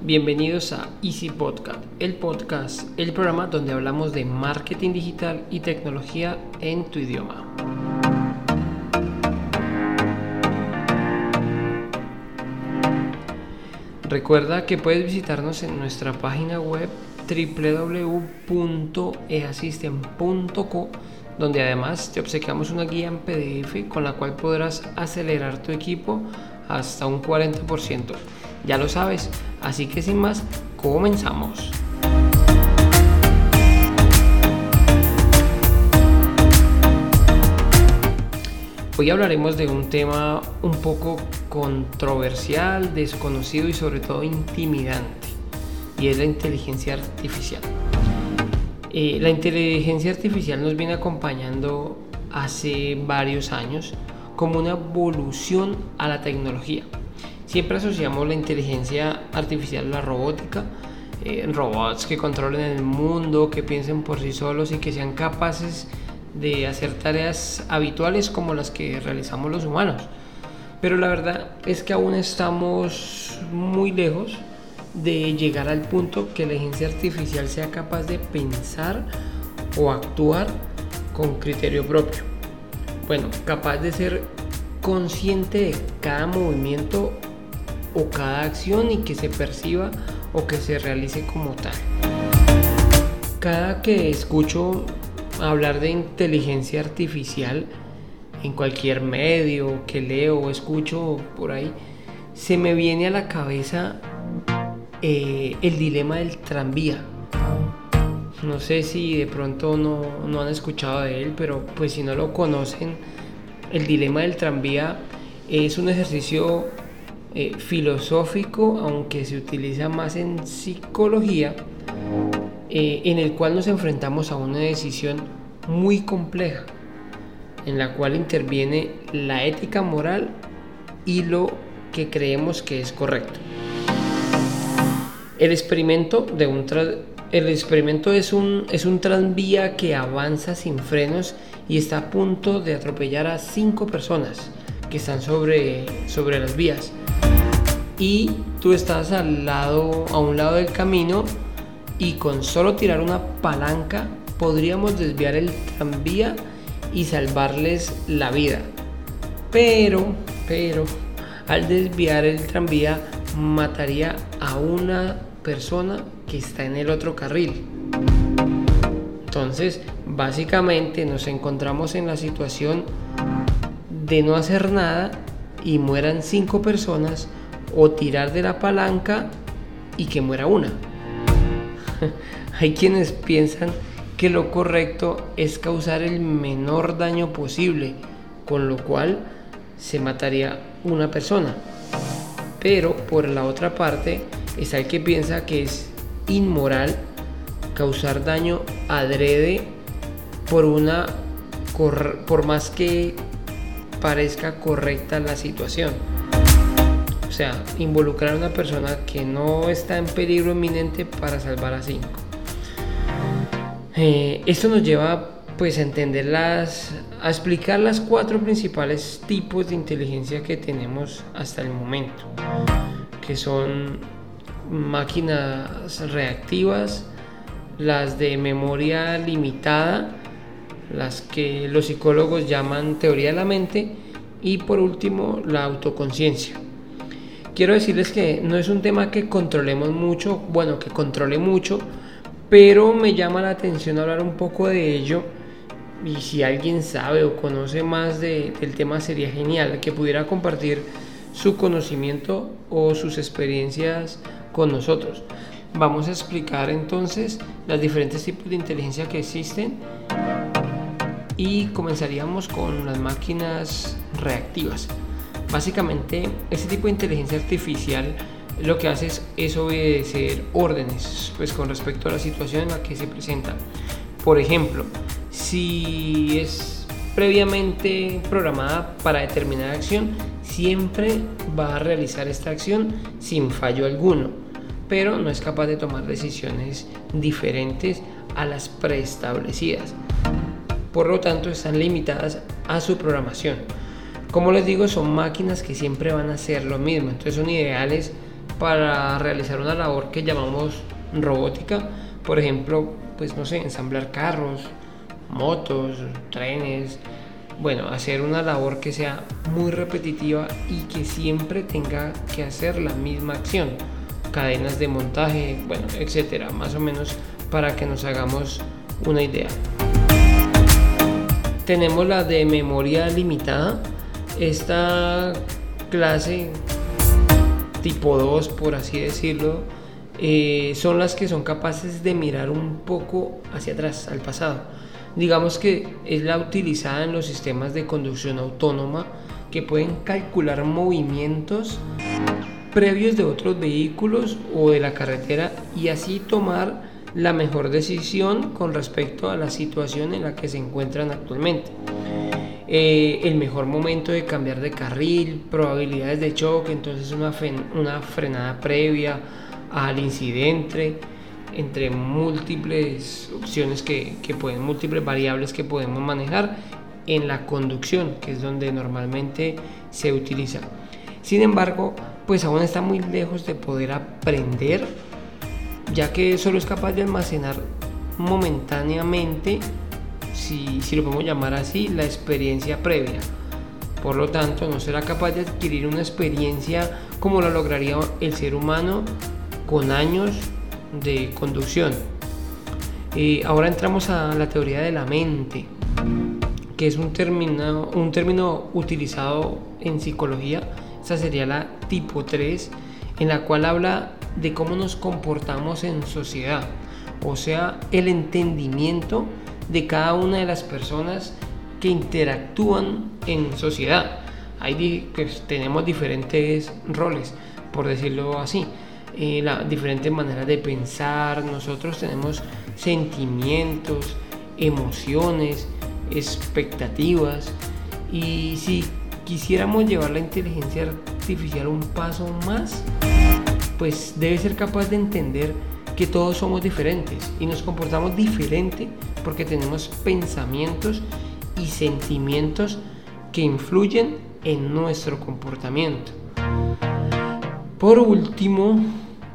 Bienvenidos a Easy Podcast, el podcast, el programa donde hablamos de marketing digital y tecnología en tu idioma. Recuerda que puedes visitarnos en nuestra página web www.easystem.co donde además te obsequiamos una guía en PDF con la cual podrás acelerar tu equipo hasta un 40%. Ya lo sabes, así que sin más, comenzamos. Hoy hablaremos de un tema un poco controversial, desconocido y sobre todo intimidante, y es la inteligencia artificial. Eh, la inteligencia artificial nos viene acompañando hace varios años como una evolución a la tecnología. Siempre asociamos la inteligencia artificial a la robótica, eh, robots que controlen el mundo, que piensen por sí solos y que sean capaces de hacer tareas habituales como las que realizamos los humanos. Pero la verdad es que aún estamos muy lejos de llegar al punto que la inteligencia artificial sea capaz de pensar o actuar con criterio propio. Bueno, capaz de ser consciente de cada movimiento o cada acción y que se perciba o que se realice como tal. Cada que escucho hablar de inteligencia artificial en cualquier medio que leo o escucho por ahí, se me viene a la cabeza eh, el dilema del tranvía. No sé si de pronto no, han escuchado de él, pero pues si no lo conocen, el dilema del tranvía es un ejercicio eh, filosófico, aunque se utiliza más en psicología, eh, en el cual nos enfrentamos a una decisión muy compleja, en la cual interviene la ética moral y lo que creemos que es correcto. El experimento, de un el experimento es, un, es un tranvía que avanza sin frenos y está a punto de atropellar a cinco personas que están sobre, sobre las vías. Y tú estás al lado, a un lado del camino y con solo tirar una palanca podríamos desviar el tranvía y salvarles la vida. Pero, pero, al desviar el tranvía mataría a una persona que está en el otro carril. Entonces, básicamente nos encontramos en la situación de no hacer nada y mueran cinco personas o tirar de la palanca y que muera una. Hay quienes piensan que lo correcto es causar el menor daño posible, con lo cual se mataría una persona. Pero por la otra parte, es el que piensa que es inmoral causar daño adrede por una por más que parezca correcta la situación. Sea, involucrar a una persona que no está en peligro inminente para salvar a cinco. Eh, esto nos lleva pues a entender las, a explicar las cuatro principales tipos de inteligencia que tenemos hasta el momento, que son máquinas reactivas, las de memoria limitada, las que los psicólogos llaman teoría de la mente y por último la autoconciencia. Quiero decirles que no es un tema que controlemos mucho, bueno, que controle mucho, pero me llama la atención hablar un poco de ello y si alguien sabe o conoce más del tema sería genial que pudiera compartir su conocimiento o sus experiencias con nosotros. Vamos a explicar entonces los diferentes tipos de inteligencia que existen y comenzaríamos con las máquinas reactivas. Básicamente, este tipo de inteligencia artificial lo que hace es, obedecer órdenes pues con respecto a la situación en la que se presenta. Por ejemplo, si es previamente programada para determinada acción, siempre va a realizar esta acción sin fallo alguno, pero no es capaz de tomar decisiones diferentes a las preestablecidas. Por lo tanto, están limitadas a su programación. Como les digo, son máquinas que siempre van a hacer lo mismo, entonces son ideales para realizar una labor que llamamos robótica, por ejemplo, pues no sé, ensamblar carros, motos, trenes, bueno, hacer una labor que sea muy repetitiva y que siempre tenga que hacer la misma acción, cadenas de montaje, bueno, etcétera, más o menos para que nos hagamos una idea. Tenemos la de memoria limitada. Esta clase tipo 2, por así decirlo, eh, son las que son capaces de mirar un poco hacia atrás, al pasado. Digamos que es la utilizada en los sistemas de conducción autónoma que pueden calcular movimientos previos de otros vehículos o de la carretera y así tomar la mejor decisión con respecto a la situación en la que se encuentran actualmente. Eh, el mejor momento de cambiar de carril, probabilidades de choque, entonces una, una frenada previa al incidente, entre múltiples opciones que, que pueden, múltiples variables que podemos manejar en la conducción, que es donde normalmente se utiliza. Sin embargo, pues aún está muy lejos de poder aprender, ya que solo es capaz de almacenar momentáneamente, si, si lo podemos llamar así, la experiencia previa. Por lo tanto, no será capaz de adquirir una experiencia como la lograría el ser humano con años de conducción. y ahora entramos a la teoría de la mente, que es un término, un término utilizado en psicología esta sería la tipo 3, en la cual habla de cómo nos comportamos en sociedad, o sea, el entendimiento de cada una de las personas que interactúan en sociedad. Ahí pues, tenemos diferentes roles, por decirlo así, eh, la, diferentes maneras de pensar, nosotros tenemos sentimientos, emociones, expectativas, y si quisiéramos llevar la inteligencia artificial un paso más, pues debe ser capaz de entender que todos somos diferentes y nos comportamos diferente porque tenemos pensamientos y sentimientos que influyen en nuestro comportamiento. Por último,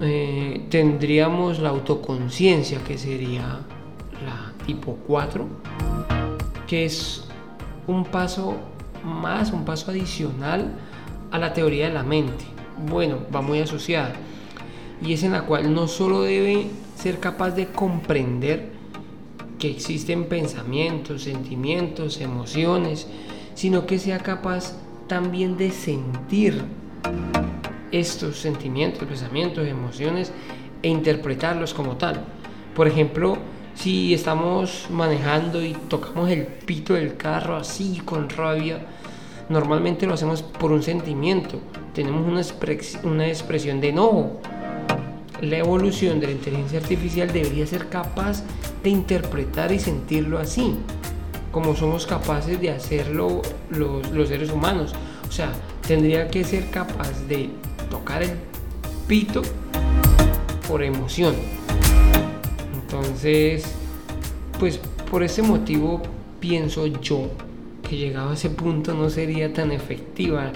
eh, tendríamos la autoconciencia, que sería la tipo 4, que es un paso más, un paso adicional a la teoría de la mente. Bueno, va muy asociada. Y es en la cual no solo debe ser capaz de comprender que existen pensamientos, sentimientos, emociones, sino que sea capaz también de sentir estos sentimientos, pensamientos, emociones e interpretarlos como tal. Por ejemplo, si estamos manejando y tocamos el pito del carro así con rabia, normalmente lo hacemos por un sentimiento, tenemos una, una expresión de enojo. La evolución de la inteligencia artificial debería ser capaz de interpretar y sentirlo así, como somos capaces de hacerlo los, los seres humanos. O sea, tendría que ser capaz de tocar el pito por emoción entonces, pues por ese motivo pienso yo que llegado a ese punto no sería tan efectiva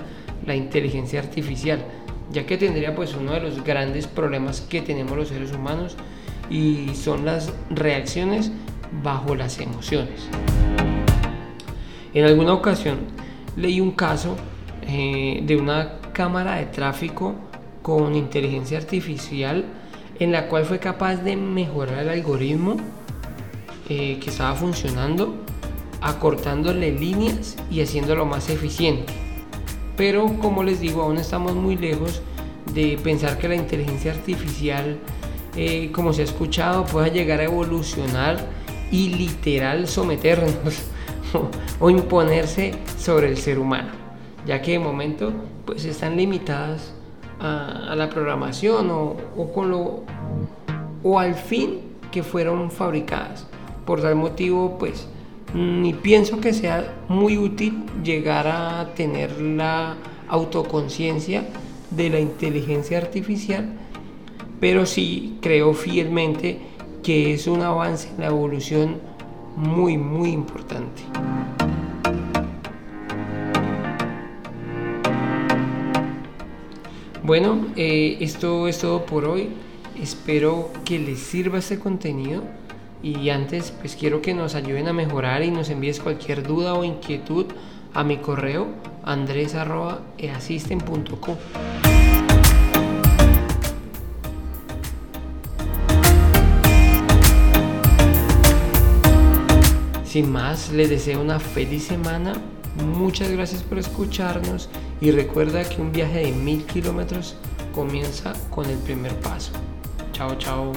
la inteligencia artificial, ya que tendría pues uno de los grandes problemas que tenemos los seres humanos y son las reacciones bajo las emociones. En alguna ocasión leí un caso eh, de una cámara de tráfico con inteligencia artificial en la cual fue capaz de mejorar el algoritmo eh, que estaba funcionando, acortándole líneas y haciéndolo más eficiente. Pero como les digo, aún estamos muy lejos de pensar que la inteligencia artificial, eh, como se ha escuchado, pueda llegar a evolucionar y literal someternos o, imponerse sobre el ser humano, ya que de momento pues están limitadas a, la programación o, con lo, o al fin que fueron fabricadas. Por tal motivo, pues ni pienso que sea muy útil llegar a tener la autoconciencia de la inteligencia artificial, pero sí creo fielmente que es un avance en la evolución muy, muy importante. Bueno, eh, esto es todo por hoy. Espero que les sirva este contenido. Y antes, pues quiero que nos ayuden a mejorar y nos envíes cualquier duda o inquietud a mi correo andres.easisten.com. Sin más, les deseo una feliz semana. Muchas gracias por escucharnos y recuerda que un viaje de mil kilómetros comienza con el primer paso. Chao, chao.